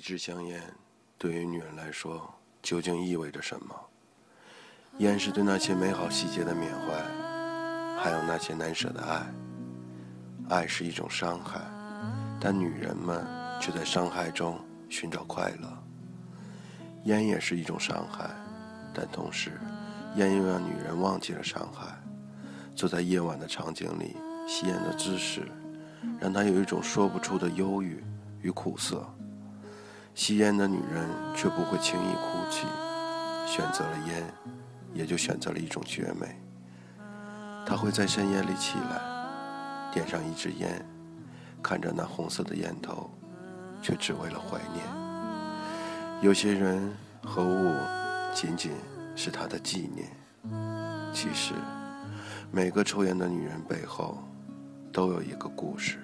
一支香烟，对于女人来说，究竟意味着什么？烟是对那些美好细节的缅怀，还有那些难舍的爱。爱是一种伤害，但女人们却在伤害中寻找快乐。烟也是一种伤害，但同时，烟又让女人忘记了伤害。坐在夜晚的场景里，吸烟的姿势，让她有一种说不出的忧郁与苦涩。吸烟的女人却不会轻易哭泣，选择了烟，也就选择了一种绝美。她会在深夜里起来，点上一支烟，看着那红色的烟头，却只为了怀念。有些人和物，仅仅是她的纪念。其实，每个抽烟的女人背后，都有一个故事。